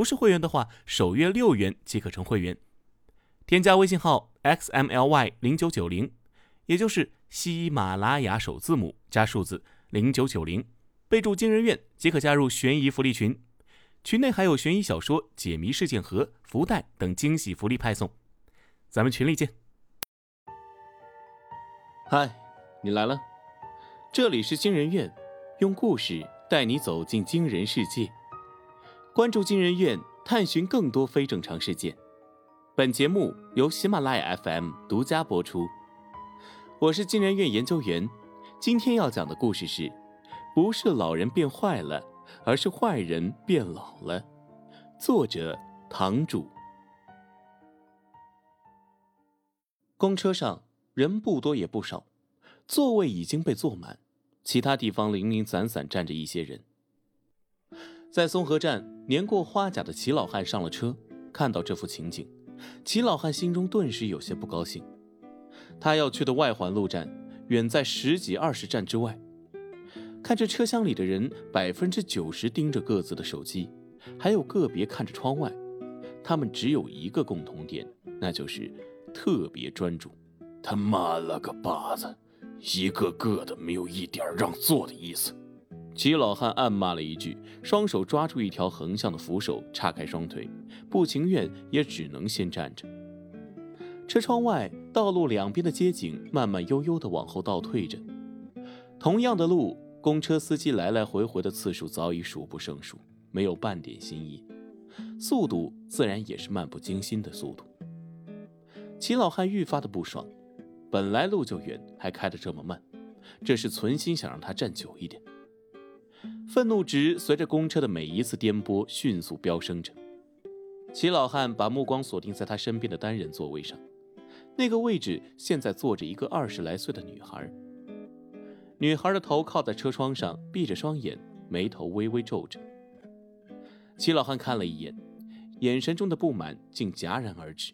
不是会员的话，首月六元即可成会员。添加微信号 xmly 零九九零，也就是喜马拉雅首字母加数字零九九零，备注“惊人院”即可加入悬疑福利群。群内还有悬疑小说、解谜事件盒、福袋等惊喜福利派送。咱们群里见。嗨，你来了，这里是惊人院，用故事带你走进惊人世界。关注金人院，探寻更多非正常事件。本节目由喜马拉雅 FM 独家播出。我是金人院研究员，今天要讲的故事是：不是老人变坏了，而是坏人变老了。作者堂主。公车上人不多也不少，座位已经被坐满，其他地方零零散散站着一些人。在松河站，年过花甲的齐老汉上了车，看到这幅情景，齐老汉心中顿时有些不高兴。他要去的外环路站远在十几二十站之外，看着车厢里的人百分之九十盯着各自的手机，还有个别看着窗外，他们只有一个共同点，那就是特别专注。他妈了个巴子，一个个的没有一点让座的意思。齐老汉暗骂了一句，双手抓住一条横向的扶手，叉开双腿，不情愿也只能先站着。车窗外，道路两边的街景慢慢悠悠地往后倒退着。同样的路，公车司机来来回回的次数早已数不胜数，没有半点新意，速度自然也是漫不经心的速度。齐老汉愈发的不爽，本来路就远，还开得这么慢，这是存心想让他站久一点。愤怒值随着公车的每一次颠簸迅速飙升着。齐老汉把目光锁定在他身边的单人座位上，那个位置现在坐着一个二十来岁的女孩。女孩的头靠在车窗上，闭着双眼，眉头微微皱着。齐老汉看了一眼，眼神中的不满竟戛然而止。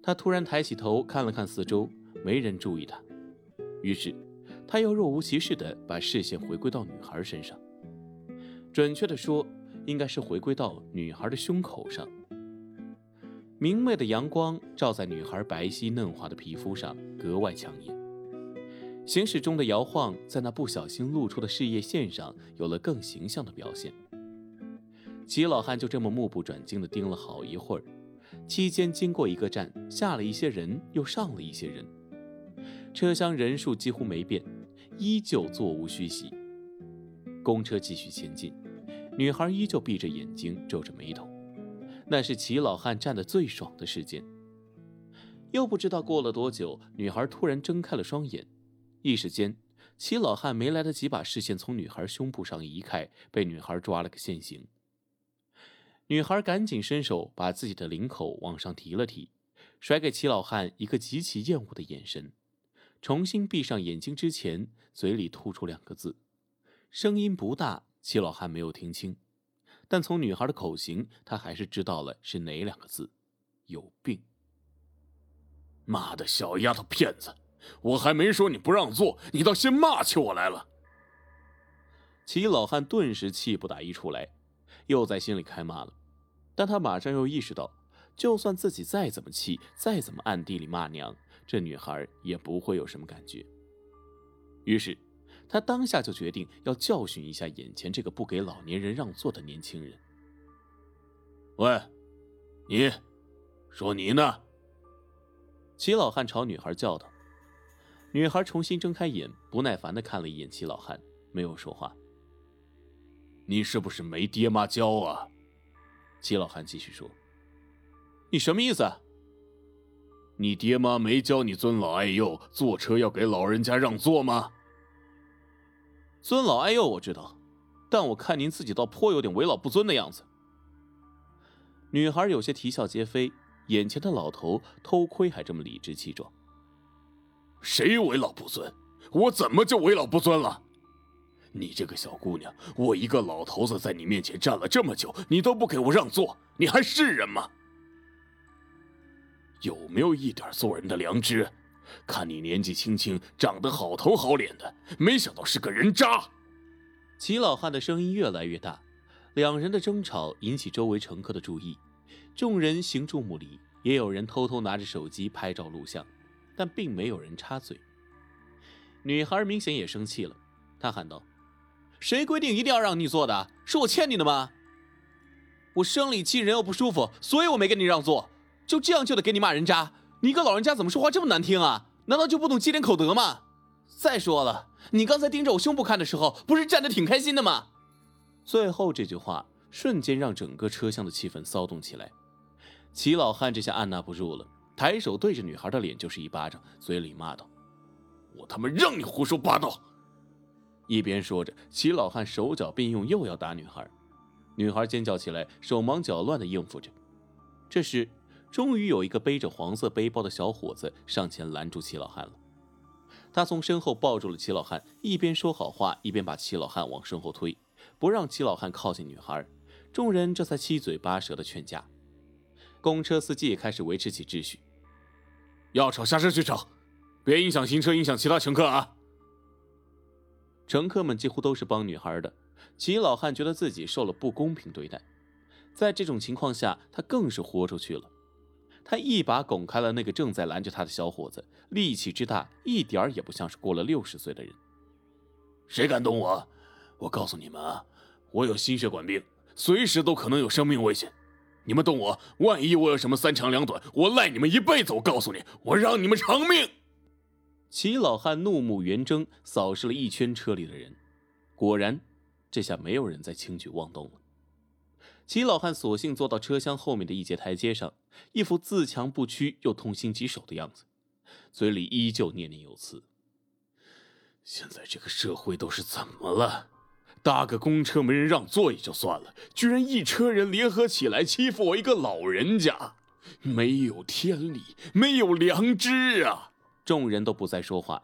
他突然抬起头看了看四周，没人注意他，于是。他又若无其事地把视线回归到女孩身上，准确地说，应该是回归到女孩的胸口上。明媚的阳光照在女孩白皙嫩滑的皮肤上，格外抢眼。行驶中的摇晃，在那不小心露出的事业线上，有了更形象的表现。齐老汉就这么目不转睛地盯了好一会儿，期间经过一个站，下了一些人，又上了一些人，车厢人数几乎没变。依旧座无虚席。公车继续前进，女孩依旧闭着眼睛，皱着眉头。那是齐老汉站得最爽的时间。又不知道过了多久，女孩突然睁开了双眼，一时间，齐老汉没来得及把视线从女孩胸部上移开，被女孩抓了个现行。女孩赶紧伸手把自己的领口往上提了提，甩给齐老汉一个极其厌恶的眼神。重新闭上眼睛之前，嘴里吐出两个字，声音不大，齐老汉没有听清，但从女孩的口型，他还是知道了是哪两个字：有病。妈的小丫头片子，我还没说你不让座，你倒先骂起我来了。齐老汉顿时气不打一处来，又在心里开骂了，但他马上又意识到，就算自己再怎么气，再怎么暗地里骂娘。这女孩也不会有什么感觉。于是，他当下就决定要教训一下眼前这个不给老年人让座的年轻人。喂，你，说你呢？齐老汉朝女孩叫道。女孩重新睁开眼，不耐烦的看了一眼齐老汉，没有说话。你是不是没爹妈教啊？齐老汉继续说。你什么意思？你爹妈没教你尊老爱幼，坐车要给老人家让座吗？尊老爱幼我知道，但我看您自己倒颇有点为老不尊的样子。女孩有些啼笑皆非，眼前的老头偷窥还这么理直气壮。谁为老不尊？我怎么就为老不尊了？你这个小姑娘，我一个老头子在你面前站了这么久，你都不给我让座，你还是人吗？有没有一点做人的良知？看你年纪轻轻，长得好头好脸的，没想到是个人渣。齐老汉的声音越来越大，两人的争吵引起周围乘客的注意，众人行注目礼，也有人偷偷拿着手机拍照录像，但并没有人插嘴。女孩明显也生气了，她喊道：“谁规定一定要让你坐的？是我欠你的吗？我生理期人又不舒服，所以我没跟你让座，就这样就得给你骂人渣？你一个老人家怎么说话这么难听啊？难道就不懂积点口德吗？再说了。”你刚才盯着我胸部看的时候，不是站得挺开心的吗？最后这句话瞬间让整个车厢的气氛骚动起来。齐老汉这下按捺不住了，抬手对着女孩的脸就是一巴掌，嘴里骂道：“我他妈让你胡说八道！”一边说着，齐老汉手脚并用，又要打女孩。女孩尖叫起来，手忙脚乱地应付着。这时，终于有一个背着黄色背包的小伙子上前拦住齐老汉了。他从身后抱住了齐老汉，一边说好话，一边把齐老汉往身后推，不让齐老汉靠近女孩。众人这才七嘴八舌的劝架。公车司机也开始维持起秩序：要吵下车去吵，别影响行车，影响其他乘客啊！乘客们几乎都是帮女孩的，齐老汉觉得自己受了不公平对待，在这种情况下，他更是豁出去了。他一把拱开了那个正在拦着他的小伙子，力气之大，一点儿也不像是过了六十岁的人。谁敢动我？我告诉你们啊，我有心血管病，随时都可能有生命危险。你们动我，万一我有什么三长两短，我赖你们一辈子！我告诉你，我让你们偿命！齐老汉怒目圆睁，扫视了一圈车里的人，果然，这下没有人再轻举妄动了。齐老汉索性坐到车厢后面的一节台阶上，一副自强不屈又痛心疾首的样子，嘴里依旧念念有词：“现在这个社会都是怎么了？搭个公车没人让座也就算了，居然一车人联合起来欺负我一个老人家，没有天理，没有良知啊！”众人都不再说话，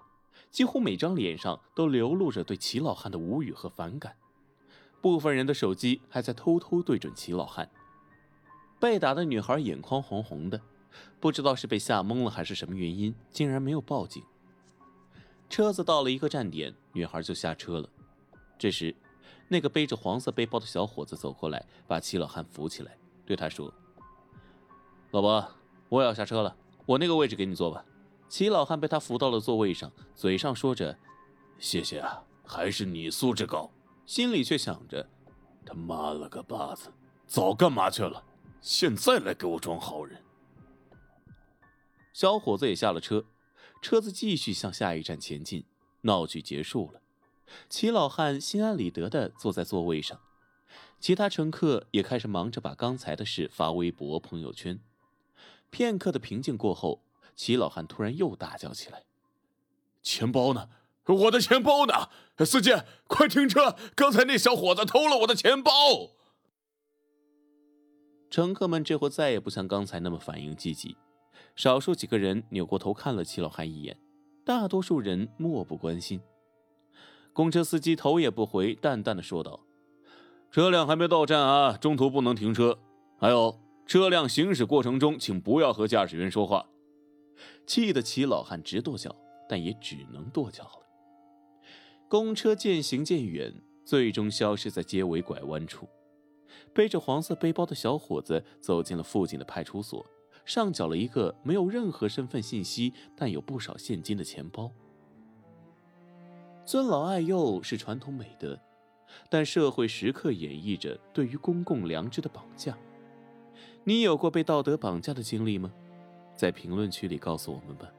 几乎每张脸上都流露着对齐老汉的无语和反感。部分人的手机还在偷偷对准齐老汉。被打的女孩眼眶红红的，不知道是被吓懵了还是什么原因，竟然没有报警。车子到了一个站点，女孩就下车了。这时，那个背着黄色背包的小伙子走过来，把齐老汉扶起来，对他说：“老伯，我也要下车了，我那个位置给你坐吧。”齐老汉被他扶到了座位上，嘴上说着：“谢谢啊，还是你素质高。”心里却想着：“他妈了个巴子，早干嘛去了？现在来给我装好人。”小伙子也下了车，车子继续向下一站前进。闹剧结束了，齐老汉心安理得地坐在座位上，其他乘客也开始忙着把刚才的事发微博、朋友圈。片刻的平静过后，齐老汉突然又大叫起来：“钱包呢？”我的钱包呢？司机，快停车！刚才那小伙子偷了我的钱包。乘客们这会再也不像刚才那么反应积极，少数几个人扭过头看了齐老汉一眼，大多数人漠不关心。公车司机头也不回，淡淡的说道：“车辆还没到站啊，中途不能停车。还有，车辆行驶过程中，请不要和驾驶员说话。”气得齐老汉直跺脚，但也只能跺脚了。公车渐行渐远，最终消失在街尾拐弯处。背着黄色背包的小伙子走进了附近的派出所，上缴了一个没有任何身份信息但有不少现金的钱包。尊老爱幼是传统美德，但社会时刻演绎着对于公共良知的绑架。你有过被道德绑架的经历吗？在评论区里告诉我们吧。